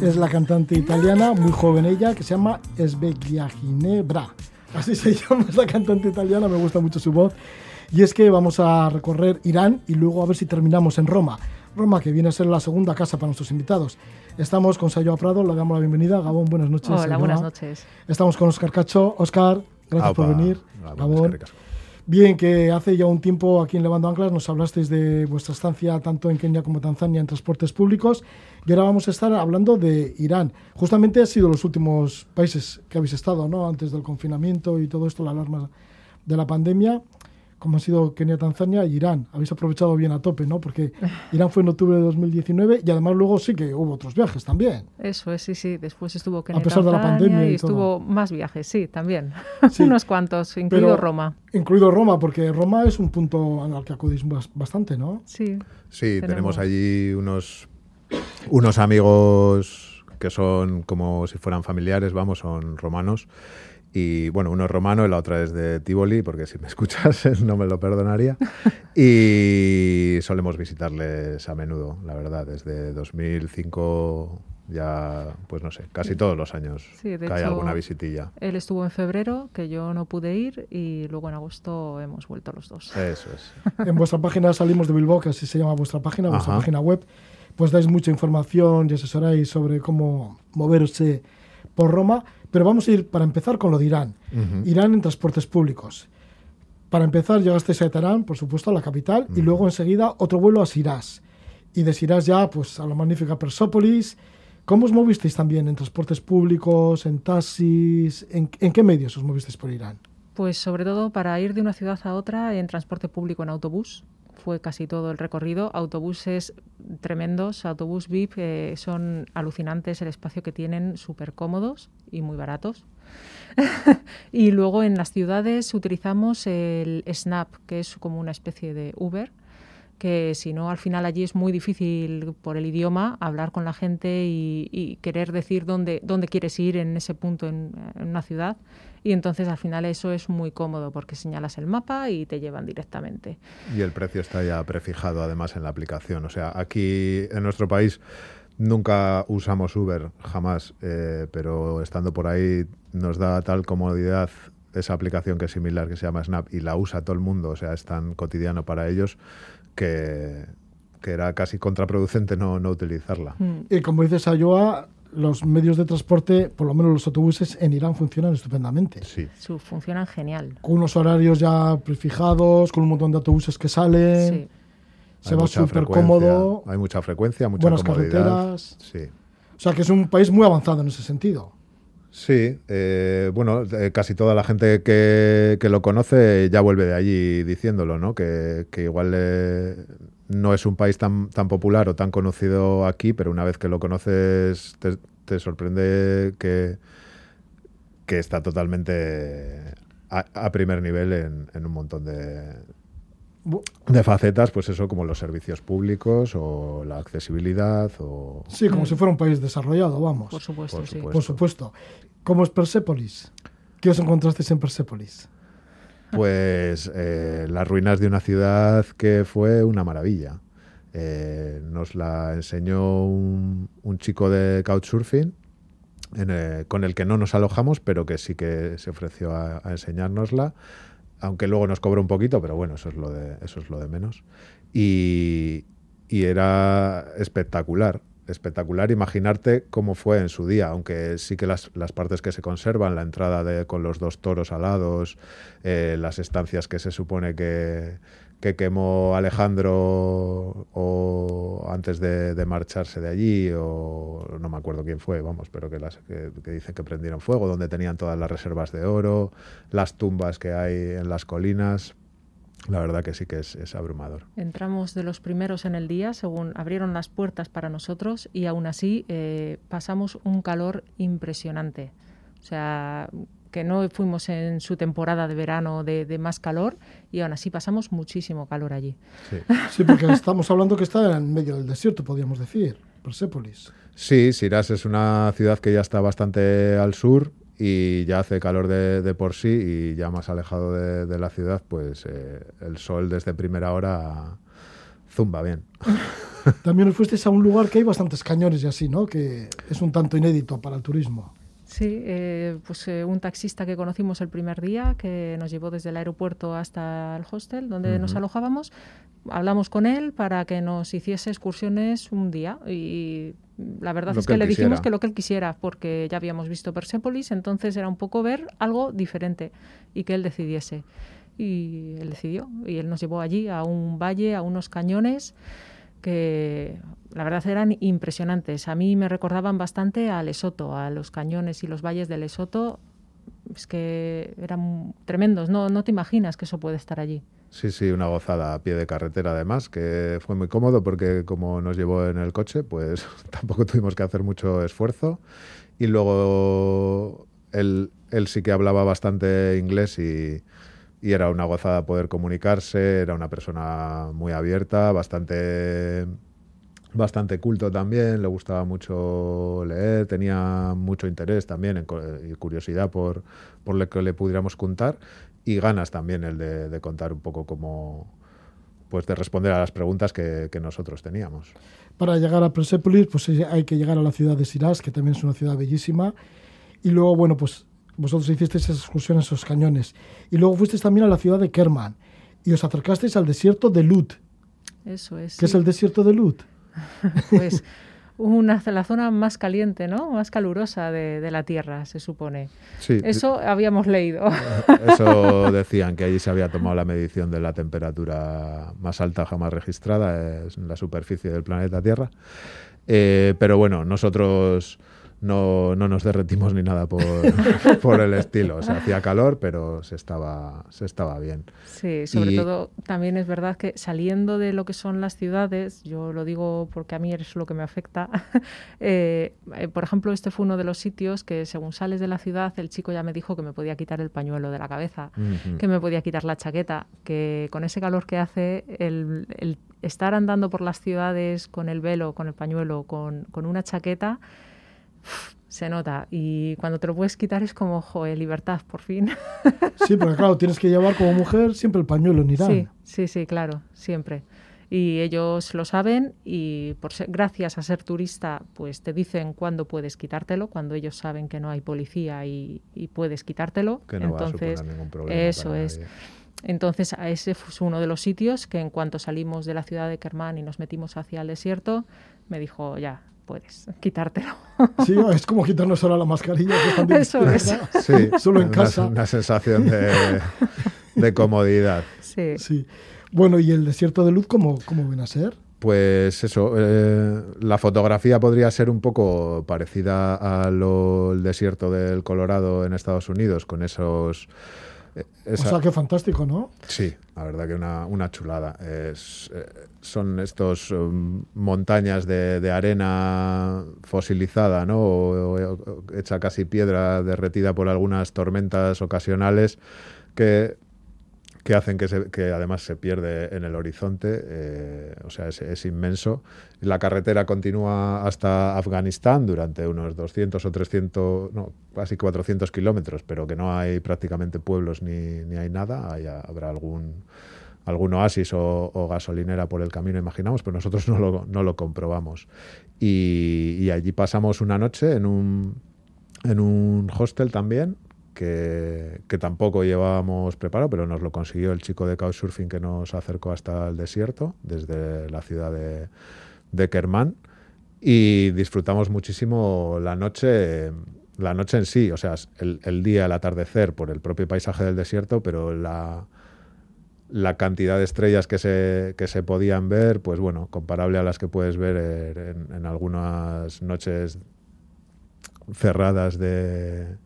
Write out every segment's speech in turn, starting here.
es la cantante italiana, muy joven ella, que se llama Sveglia Ginebra. Así se llama esa cantante italiana, me gusta mucho su voz. Y es que vamos a recorrer Irán y luego a ver si terminamos en Roma. Roma, que viene a ser la segunda casa para nuestros invitados. Estamos con Sayoa Prado, le damos la bienvenida. Gabón, buenas noches. Hola, buenas noches. Estamos con Oscar Cacho. Oscar, gracias por venir. Gabón. Bien, que hace ya un tiempo aquí en Levando Anclas nos hablasteis de vuestra estancia tanto en Kenia como Tanzania en transportes públicos y ahora vamos a estar hablando de Irán. Justamente ha sido los últimos países que habéis estado, ¿no? Antes del confinamiento y todo esto, la alarma de la pandemia como han sido Kenia, Tanzania e Irán. Habéis aprovechado bien a tope, ¿no? Porque Irán fue en octubre de 2019 y además luego sí que hubo otros viajes también. Eso es, sí, sí. Después estuvo Kenia, a pesar de la pandemia y, estuvo más viajes, sí, también. Unos cuantos, incluido Roma. Incluido Roma, porque Roma es un punto al que acudís bastante, ¿no? Sí. Sí, tenemos, allí unos, unos amigos que son como si fueran familiares, vamos, son romanos y bueno, uno es romano y la otra es de Tivoli, porque si me escuchas no me lo perdonaría. Y solemos visitarles a menudo, la verdad, desde 2005 ya, pues no sé, casi todos los años sí, cae alguna visitilla. Él estuvo en febrero, que yo no pude ir, y luego en agosto hemos vuelto los dos. Eso es. en vuestra página salimos de Bilbao, que así se llama vuestra página, vuestra página web, pues dais mucha información y asesoráis sobre cómo moverse por Roma. Pero vamos a ir, para empezar, con lo de Irán. Irán en transportes públicos. Para empezar, llegasteis a Teherán, por supuesto, a la capital, y luego enseguida otro vuelo a Sirás. Y de Sirás ya pues, a la magnífica Persópolis. ¿Cómo os movisteis también en transportes públicos, en taxis? ¿En, ¿En qué medios os movisteis por Irán? Pues sobre todo para ir de una ciudad a otra en transporte público en autobús fue casi todo el recorrido. Autobuses tremendos, autobús VIP, eh, son alucinantes el espacio que tienen, súper cómodos y muy baratos. y luego en las ciudades utilizamos el Snap, que es como una especie de Uber, que si no, al final allí es muy difícil por el idioma hablar con la gente y, querer decir dónde, dónde quieres ir en ese punto en, una ciudad. Y entonces al final eso es muy cómodo porque señalas el mapa y te llevan directamente. Y el precio está ya prefijado además en la aplicación. O sea, aquí en nuestro país nunca usamos Uber, jamás, eh, pero estando por ahí nos da tal comodidad esa aplicación que es similar, que se llama Snap, y la usa todo el mundo, o sea, es tan cotidiano para ellos que, era casi contraproducente no, no utilizarla. Mm. Y como dices, Ayoa, los medios de transporte, por lo menos los autobuses en Irán funcionan estupendamente. Sí. funcionan genial. Con unos horarios ya prefijados, con un montón de autobuses que salen. Sí. Se va súper cómodo. Hay mucha frecuencia, mucha buenas carreteras. Sí. O sea que es un país muy avanzado en ese sentido. Sí, eh, bueno, eh, casi toda la gente que, lo conoce ya vuelve de allí diciéndolo, ¿no? Que, igual eh, no es un país tan, tan popular o tan conocido aquí, pero una vez que lo conoces te, sorprende que, que está totalmente a, primer nivel en, un montón de, de facetas, pues eso, como los servicios públicos o la accesibilidad. O... Sí, como si fuera un país desarrollado, vamos. Por supuesto, sí. Por supuesto. ¿Cómo es Persépolis? ¿Qué os encontrasteis en Persépolis? Pues eh, las ruinas de una ciudad que fue una maravilla. Eh, nos la enseñó un, chico de Couchsurfing, con el que no nos alojamos, pero que sí que se ofreció a, a enseñárnosla aunque luego nos cobró un poquito, pero bueno, eso es lo de, eso es lo de menos. Y, era espectacular, espectacular imaginarte cómo fue en su día, aunque sí que las, las partes que se conservan, la entrada de, con los dos toros alados, eh, las estancias que se supone que, que quemó Alejandro o antes de, marcharse de allí, o no me acuerdo quién fue, vamos, pero que, las, que, dicen que prendieron fuego, donde tenían todas las reservas de oro, las tumbas que hay en las colinas. La verdad que sí que es, abrumador. Entramos de los primeros en el día, según abrieron las puertas para nosotros, y aún así eh, pasamos un calor impresionante. O sea, que no fuimos en su temporada de verano de, más calor y aún así pasamos muchísimo calor allí. Sí. porque estamos hablando que está en medio del desierto, podríamos decir, Persépolis. Sí, Siras es una ciudad que ya está bastante al sur y ya hace calor de, por sí y ya más alejado de, la ciudad, pues eh, el sol desde primera hora zumba bien. También os fuisteis a un lugar que hay bastantes cañones y así, ¿no? Que es un tanto inédito para el turismo. Sí, eh, pues eh, un taxista que conocimos el primer día, que nos llevó desde el aeropuerto hasta el hostel donde nos alojábamos, hablamos con él para que nos hiciese excursiones un día y la verdad es que, le dijimos que lo que él quisiera, porque ya habíamos visto Persepolis, entonces era un poco ver algo diferente y que él decidiese. Y él decidió, y él nos llevó allí a un valle, a unos cañones que la verdad eran impresionantes. A mí me recordaban bastante a Lesoto, a los cañones y los valles de Lesoto. Es que eran tremendos, no, no te imaginas que eso puede estar allí. Sí, sí, una gozada a pie de carretera además, que fue muy cómodo porque como nos llevó en el coche, pues tampoco tuvimos que hacer mucho esfuerzo. Y luego él, él sí que hablaba bastante inglés y, y era una gozada poder comunicarse, era una persona muy abierta, bastante bastante culto también, le gustaba mucho leer, tenía mucho interés también y curiosidad por, por lo que le pudiéramos contar y ganas también el de, contar un poco cómo, pues de responder a las preguntas que, nosotros teníamos. Para llegar a Persepolis, pues hay que llegar a la ciudad de Sirás, que también es una ciudad bellísima, y luego, bueno, pues vosotros hicisteis esas excursiones, esos cañones, y luego fuisteis también a la ciudad de Kerman, y os acercasteis al desierto de Lut. Eso es. ¿Qué es el desierto de Lut? pues una, la zona más caliente, ¿no? Más calurosa de, la Tierra, se supone. Sí. Eso habíamos leído. Eso decían, que allí se había tomado la medición de la temperatura más alta jamás registrada en la superficie del planeta Tierra. Eh, pero bueno, nosotros no, no nos derretimos ni nada por, por el estilo. O sea, hacía calor, pero se estaba, se estaba bien. Sí, sobre todo también es verdad que saliendo de lo que son las ciudades, yo lo digo porque a mí es lo que me afecta, eh, eh, por ejemplo, este fue uno de los sitios que según sales de la ciudad, el chico ya me dijo que me podía quitar el pañuelo de la cabeza, que me podía quitar la chaqueta, que con ese calor que hace, el, el estar andando por las ciudades con el velo, con el pañuelo, con, con una chaqueta, se nota. Y cuando te lo puedes quitar es como, joder, libertad, por fin. Sí, porque claro, tienes que llevar como mujer siempre el pañuelo en Irán. Sí, sí, sí, claro, siempre. Y ellos lo saben y por gracias a ser turista, pues te dicen cuándo puedes quitártelo, cuando ellos saben que no hay policía y, puedes quitártelo. Que no Entonces, va a ningún problema eso es. Entonces, ese fue uno de los sitios que en cuanto salimos de la ciudad de Kermán y nos metimos hacia el desierto, me dijo, ya, puedes quitártelo. Sí, es como quitarnos ahora la mascarilla. Eso es. Sí, solo en casa. Una sensación de, comodidad. Sí. sí. Bueno, ¿y el desierto de luz cómo, cómo ven a ser? Pues eso, eh, la fotografía podría ser un poco parecida al desierto del Colorado en Estados Unidos, con esos o sea, qué fantástico, ¿no? Sí, la verdad que una, chulada. Es, eh, son estos um, montañas de, arena fosilizada, ¿no? o, hecha casi piedra derretida por algunas tormentas ocasionales que que hacen que, se, que además se pierde en el horizonte, eh, o sea, es, inmenso. La carretera continúa hasta Afganistán durante unos 200 o 300, no, casi 400 kilómetros, pero que no hay prácticamente pueblos ni, ni hay nada, habrá algún algún oasis o, gasolinera por el camino, imaginamos, pero nosotros no lo, no lo comprobamos. Y, y allí pasamos una noche en un, en un hostel también, que, tampoco llevábamos preparado, pero nos lo consiguió el chico de Couchsurfing que nos acercó hasta el desierto, desde la ciudad de, de Kermán, y disfrutamos muchísimo la noche, la noche en sí, o sea, el, día, el atardecer, por el propio paisaje del desierto, pero la, cantidad de estrellas que se, que se podían ver, pues bueno, comparable a las que puedes ver en algunas noches cerradas de,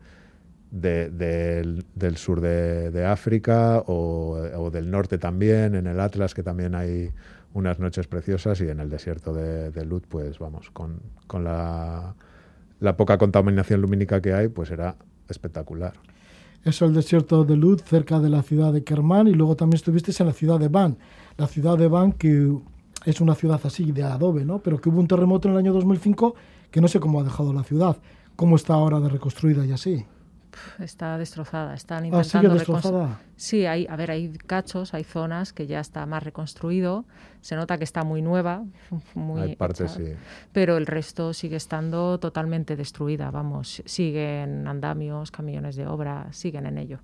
del sur de, África o, del norte también, en el Atlas, que también hay unas noches preciosas, y en el desierto de, de Lut, pues vamos, con, con la, la, poca contaminación lumínica que hay, pues era espectacular. Eso, el desierto de Lut, cerca de la ciudad de Kermán, y luego también estuviste en la ciudad de Van. La ciudad de Van, que es una ciudad así de adobe, ¿no? Pero que hubo un terremoto en el año 2005 que no sé cómo ha dejado la ciudad, cómo está ahora de reconstruida y así. Está destrozada. Están ah, intentando destrozada? Sí, hay, a ver, hay cachos, hay zonas que ya está más reconstruido. Se nota que está muy nueva, muy hay partes, sí. pero el resto sigue estando totalmente destruida. Vamos, siguen andamios, camiones de obra, siguen en ello.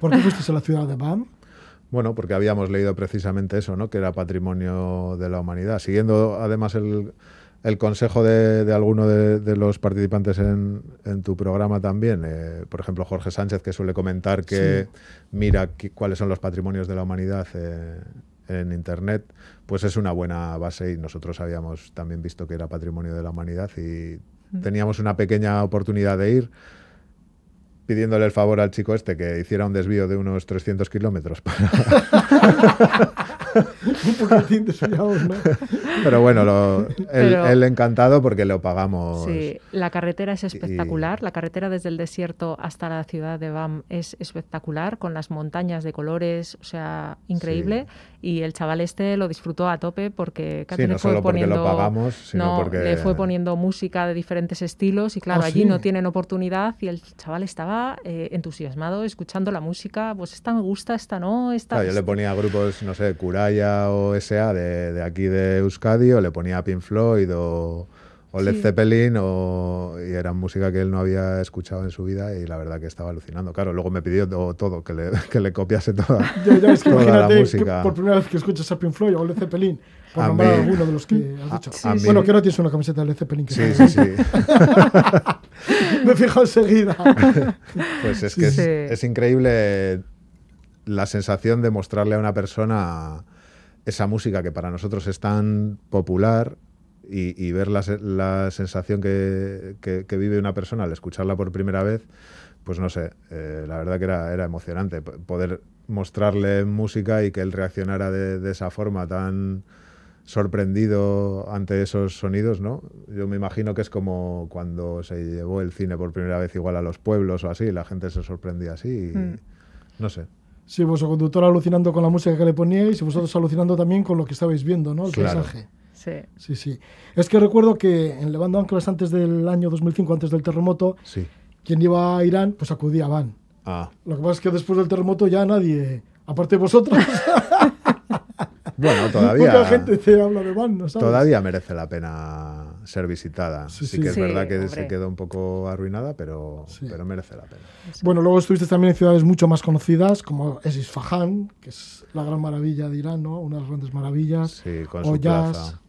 ¿Por qué fuiste a la ciudad de BAM? Bueno, porque habíamos leído precisamente eso, ¿no? Que era patrimonio de la humanidad. Siguiendo además el, el consejo de, de alguno de, los participantes en, tu programa también, eh, por ejemplo Jorge Sánchez, que suele comentar que mira cuáles son los patrimonios de la humanidad eh, en Internet, pues es una buena base y nosotros habíamos también visto que era patrimonio de la humanidad y mm. teníamos una pequeña oportunidad de ir pidiéndole el favor al chico este que hiciera un desvío de unos 300 kilómetros para... un poquitín desviados, ¿no? Pero bueno, él, encantado porque lo pagamos. Sí, la carretera es espectacular. La carretera desde el desierto hasta la ciudad de Bam es espectacular, con las montañas de colores, o sea, increíble. Y el chaval este lo disfrutó a tope porque casi sí, no le fue poniendo... lo pagamos, sino no, porque... le fue poniendo música de diferentes estilos y claro, ah, allí no tienen oportunidad y el chaval estaba eh, entusiasmado escuchando la música, pues esta me gusta, esta no, esta... yo le ponía grupos, no sé, Curaya o S.A. De, de aquí de Euskadi o le ponía Pink Floyd o o Led Zeppelin o, y era música que él no había escuchado en su vida y la verdad que estaba alucinando. Claro, luego me pidió todo, que, le, que le copiase toda, la música. por primera vez que escuchas a Pink Floyd o Led Zeppelin, por nombrar alguno de los que has dicho. bueno, que ahora tienes una camiseta de Led Zeppelin. Que sí, sí, sí. me fijo enseguida. pues es que es, es increíble la sensación de mostrarle a una persona esa música que para nosotros es tan popular y, ver la, la sensación que, que, vive una persona al escucharla por primera vez, pues no sé, eh, la verdad que era, era emocionante poder mostrarle música y que él reaccionara de, de, esa forma tan sorprendido ante esos sonidos, ¿no? Yo me imagino que es como cuando se llevó el cine por primera vez igual a los pueblos o así, la gente se sorprendía así y, mm. no sé. Sí, vuestro conductor alucinando con la música que le poníais y vosotros alucinando también con lo que estabais viendo, ¿no? El paisaje. Sí. Sí, sí. Es que recuerdo que en Levando Anclas antes del año 2005, antes del terremoto, quien iba a Irán, pues acudía a Van. Ah. Lo que pasa es que después del terremoto ya nadie, aparte de vosotros. bueno, todavía. Mucha gente te habla de Van, ¿no sabes? Todavía merece la pena ser visitada. Sí, que es verdad que se quedó un poco arruinada, pero, pero merece la pena. Bueno, luego estuviste también en ciudades mucho más conocidas, como es Isfahan, que es la gran maravilla de Irán, ¿no? Una de las grandes maravillas. Sí, con su plaza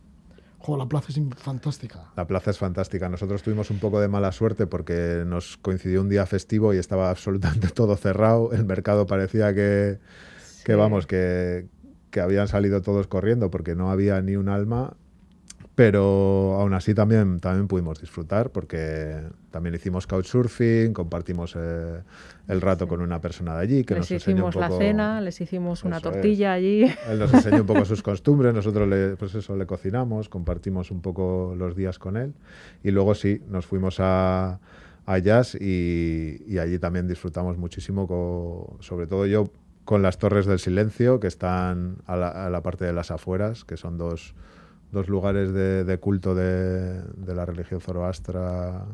la plaza es fantástica. La plaza es fantástica. Nosotros tuvimos un poco de mala suerte porque nos coincidió un día festivo y estaba absolutamente todo cerrado. El mercado parecía que, que vamos, que, que habían salido todos corriendo porque no había ni un alma pero aún así también, también pudimos disfrutar porque también hicimos couchsurfing, compartimos eh, el rato con una persona de allí que les nos enseñó un poco, la cena, les hicimos una tortilla allí. Él nos enseñó un poco sus costumbres, nosotros le, pues eso, le cocinamos, compartimos un poco los días con él y luego sí, nos fuimos a, a Jazz y, allí también disfrutamos muchísimo, sobre todo yo con las Torres del Silencio que están a la, a la parte de las afueras, que son dos dos lugares de, culto de, la religión zoroastra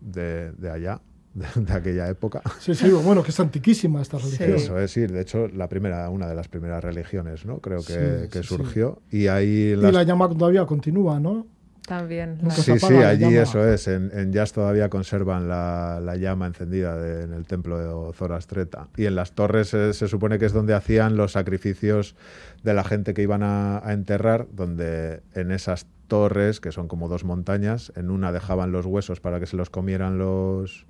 de, allá, de, aquella época. Sí, sí, bueno, que es antiquísima esta religión. Eso es, sí, de hecho, la primera, una de las primeras religiones, ¿no? Creo que, surgió. Y ahí... Y la llama todavía continúa, ¿no? También. Sí, sí, allí eso es. En, en Jazz todavía conservan la, la llama encendida en el templo de Zorastreta. Y en las torres se, supone que es donde hacían los sacrificios de la gente que iban a, enterrar, donde en esas torres, que son como dos montañas, en una dejaban los huesos para que se los comieran los,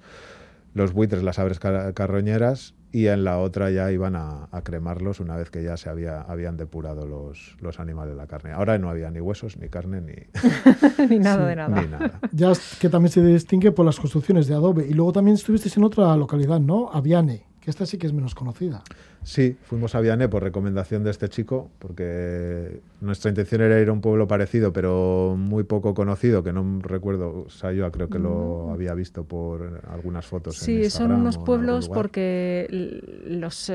los buitres, las aves carroñeras, y en la otra ya iban a, cremarlos una vez que ya se había, habían depurado los, los animales la carne. Ahora no había ni huesos, ni carne, ni, ni nada de nada. Ni nada. Ya que también se distingue por las construcciones de adobe. Y luego también estuviste en otra localidad, ¿no? Aviane que esta sí que es menos conocida. Sí, fuimos a Vianney por recomendación de este chico, porque nuestra intención era ir a un pueblo parecido, pero muy poco conocido, que no recuerdo, o sea, yo creo que lo mm. había visto por algunas fotos. Sí, son unos pueblos porque los,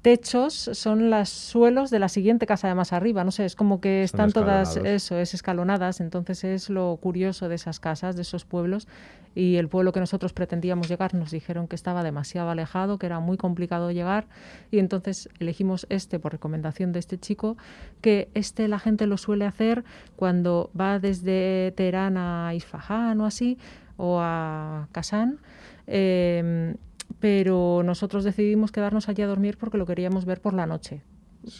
techos son los suelos de la siguiente casa de más arriba. No sé, es como que están todas, eso, es escalonadas. Entonces es lo curioso de esas casas, de esos pueblos. Y el pueblo que nosotros pretendíamos llegar nos dijeron que estaba demasiado alejado, que era muy complicado llegar. Y entonces elegimos este por recomendación de este chico, que este la gente lo suele hacer cuando va desde Teherán a Isfahan o así, o a Kazán. Eh, pero nosotros decidimos quedarnos allí a dormir porque lo queríamos ver por la noche.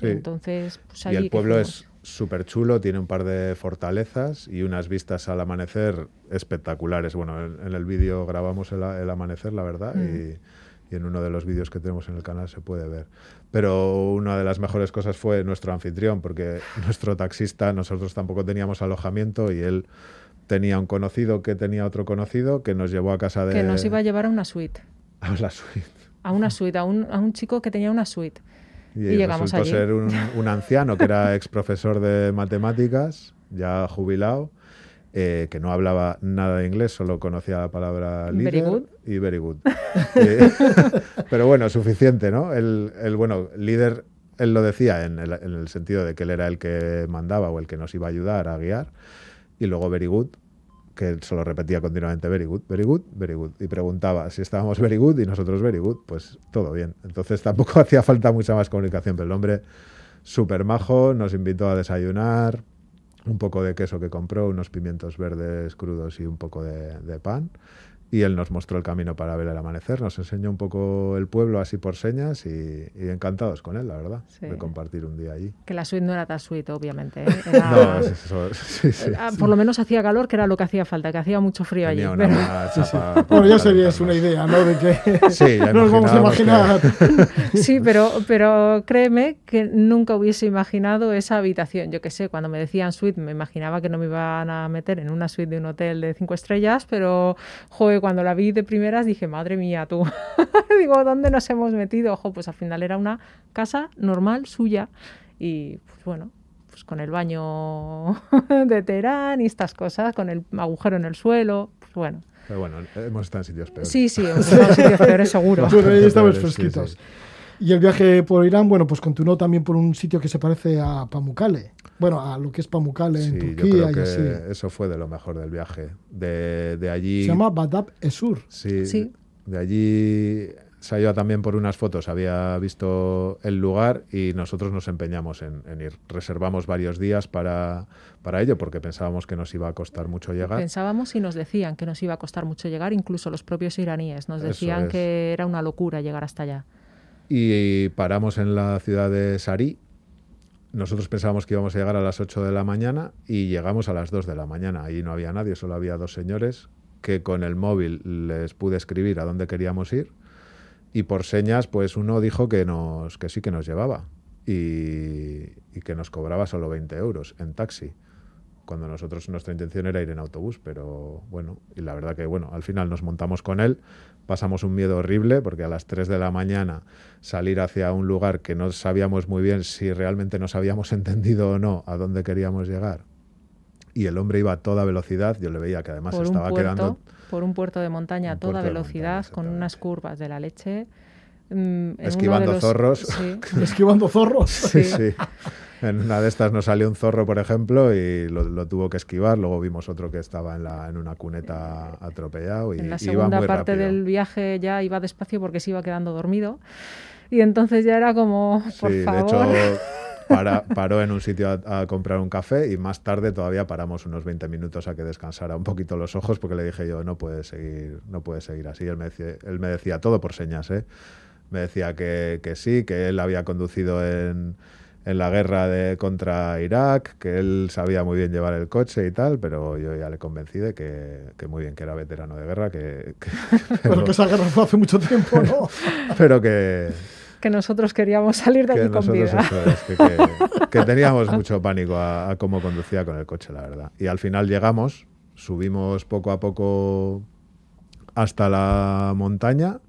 Entonces, pues y el pueblo es súper chulo, tiene un par de fortalezas y unas vistas al amanecer espectaculares. Bueno, en, el vídeo grabamos el, amanecer, la verdad, mm. y, en uno de los vídeos que tenemos en el canal se puede ver. Pero una de las mejores cosas fue nuestro anfitrión, porque nuestro taxista, nosotros tampoco teníamos alojamiento y él tenía un conocido que tenía otro conocido que nos llevó a casa de... Que nos iba a llevar a una suite. A la suite. A una suite, a un, a un chico que tenía una suite. Y, y llegamos allí. ser un, un, anciano que era ex profesor de matemáticas, ya jubilado, eh, que no hablaba nada de inglés, solo conocía la palabra líder y very good. Eh, pero bueno, suficiente, ¿no? El, el, bueno, líder, él lo decía en el, en el sentido de que él era el que mandaba o el que nos iba a ayudar a guiar, y luego very good, que se lo repetía continuamente, very good, very good, very good. Y preguntaba si estábamos very good y nosotros very good, pues todo bien. Entonces tampoco hacía falta mucha más comunicación, pero el hombre súper majo, nos invitó a desayunar, un poco de queso que compró, unos pimientos verdes crudos y un poco de, de pan y él nos mostró el camino para ver el amanecer, nos enseñó un poco el pueblo así por señas y, encantados con él, la verdad, de compartir un día allí. Que la suite no era tan suite, obviamente. ¿eh? no, eso, sí, sí, ah, Por lo menos hacía calor, que era lo que hacía falta, que hacía mucho frío allí. bueno, ya serías una idea, ¿no? De que sí, nos vamos a imaginar. sí, pero, pero créeme que nunca hubiese imaginado esa habitación. Yo qué sé, cuando me decían suite, me imaginaba que no me iban a meter en una suite de un hotel de cinco estrellas, pero, joder, cuando la vi de primeras dije, madre mía, tú. Digo, ¿dónde nos hemos metido? Ojo, pues al final era una casa normal, suya. Y pues bueno, pues con el baño de Teherán y estas cosas, con el agujero en el suelo, pues bueno. Pero bueno, hemos estado en sitios peores. Sí, sí, hemos estado en sitios peores, seguro. Bueno, ahí estamos fresquitos. Y el viaje por Irán, bueno, pues continuó también por un sitio que se parece a Pamukkale. Bueno, a lo que es Pamukkale en Turquía y así. Eso fue de lo mejor del viaje. De, de allí. Se llama Badab Esur. Sí, sí. De allí salió también por unas fotos, había visto el lugar y nosotros nos empeñamos en, ir. Reservamos varios días para, para, ello porque pensábamos que nos iba a costar mucho llegar. Pensábamos y nos decían que nos iba a costar mucho llegar, incluso los propios iraníes nos decían que era una locura llegar hasta allá. Y paramos en la ciudad de Sari. Nosotros pensábamos que íbamos a llegar a las 8 de la mañana y llegamos a las 2 de la mañana. Ahí no había nadie, solo había dos señores que con el móvil les pude escribir a dónde queríamos ir y por señas pues uno dijo que, nos, que sí que nos llevaba y, y que nos cobraba solo 20 euros en taxi cuando nosotros nuestra intención era ir en autobús, pero bueno, y la verdad que bueno, al final nos montamos con él, pasamos un miedo horrible porque a las 3 de la mañana salir hacia un lugar que no sabíamos muy bien si realmente nos habíamos entendido o no a dónde queríamos llegar. Y el hombre iba a toda velocidad, yo le veía que además estaba quedando por un puerto de montaña a toda velocidad con unas curvas de la leche. Mm, Esquivando zorros. Esquivando zorros. sí. sí. En una de estas nos salió un zorro, por ejemplo, y lo, tuvo que esquivar. Luego vimos otro que estaba en, la, en una cuneta atropellado. Y, en la segunda parte del viaje ya iba despacio porque se iba quedando dormido. Y entonces ya era como, por sí, favor. De hecho, paró en un sitio a, comprar un café y más tarde todavía paramos unos 20 minutos a que descansara un poquito los ojos porque le dije yo, no puede seguir, no puede seguir así. Él me decía, él me decía todo por señas, ¿eh? Me decía que, que sí, que él había conducido en en la guerra de, contra Irak, que él sabía muy bien llevar el coche y tal, pero yo ya le convencí de que, que muy bien, que era veterano de guerra, que... que pero, que esa guerra fue hace mucho tiempo, ¿no? pero que... Que nosotros queríamos salir de aquí con vida. que, teníamos mucho pánico a, a cómo conducía con el coche, la verdad. Y al final llegamos, subimos poco a poco hasta la montaña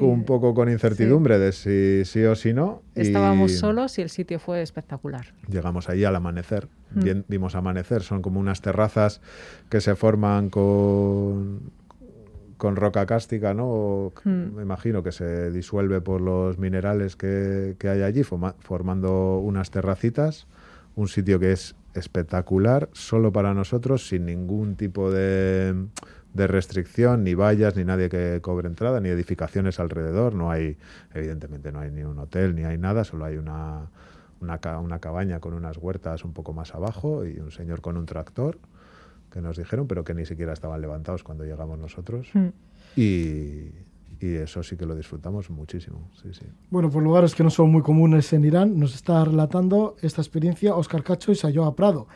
un poco con incertidumbre de si sí o si no. Estábamos solos y el sitio fue espectacular. Llegamos allí al amanecer. Mm. vimos amanecer. Son como unas terrazas que se forman con, con roca cástica, ¿no? Hmm. Me imagino que se disuelve por los minerales que, hay allí, formando unas terracitas, un sitio que es espectacular, solo para nosotros, sin ningún tipo de, de restricción, ni vallas, ni nadie que cobre entrada, ni edificaciones alrededor. No hay, evidentemente, no hay ni un hotel, ni hay nada, solo hay una, una, una cabaña con unas huertas un poco más abajo y un señor con un tractor que nos dijeron, pero que ni siquiera estaban levantados cuando llegamos nosotros. Mm. Y, y, eso sí que lo disfrutamos muchísimo. Sí, sí. Bueno, por lugares que no son muy comunes en Irán, nos está relatando esta experiencia Oscar Cacho y Sayoa Prado,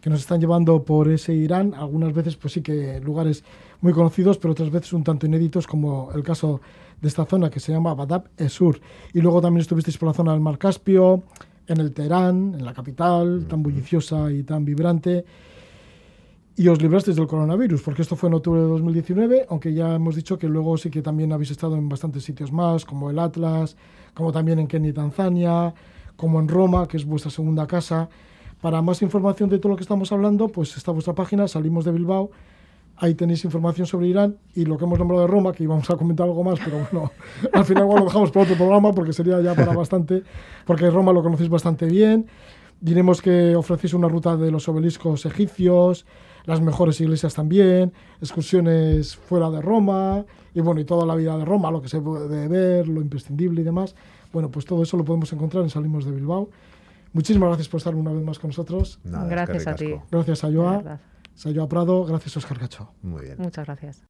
que nos están llevando por ese Irán, algunas veces pues sí que lugares muy conocidos, pero otras veces un tanto inéditos, como el caso de esta zona que se llama Badab Esur. Y luego también estuvisteis por la zona del Mar Caspio, en el Teherán, en la capital, tan bulliciosa y tan vibrante y os librasteis del coronavirus, porque esto fue en octubre de 2019, aunque ya hemos dicho que luego sí que también habéis estado en bastantes sitios más, como el Atlas, como también en Kenia y Tanzania, como en Roma, que es vuestra segunda casa. Para más información de todo lo que estamos hablando, pues está vuestra página, salimos de Bilbao, ahí tenéis información sobre Irán y lo que hemos nombrado de Roma, que íbamos a comentar algo más, pero bueno, al final igual lo dejamos para otro programa porque sería ya para bastante, porque Roma lo conocéis bastante bien. Diremos que ofrecéis una ruta de los obeliscos egipcios, las mejores iglesias también, excursiones fuera de Roma y bueno, y toda la vida de Roma, lo que se puede ver, lo imprescindible y demás. Bueno, pues todo eso lo podemos encontrar en Salimos de Bilbao. Muchísimas gracias por estar una vez más con nosotros. gracias a ti. Gracias a Joa. Sayoa Prado, gracias Oscar Gacho. Muy bien. Muchas gracias.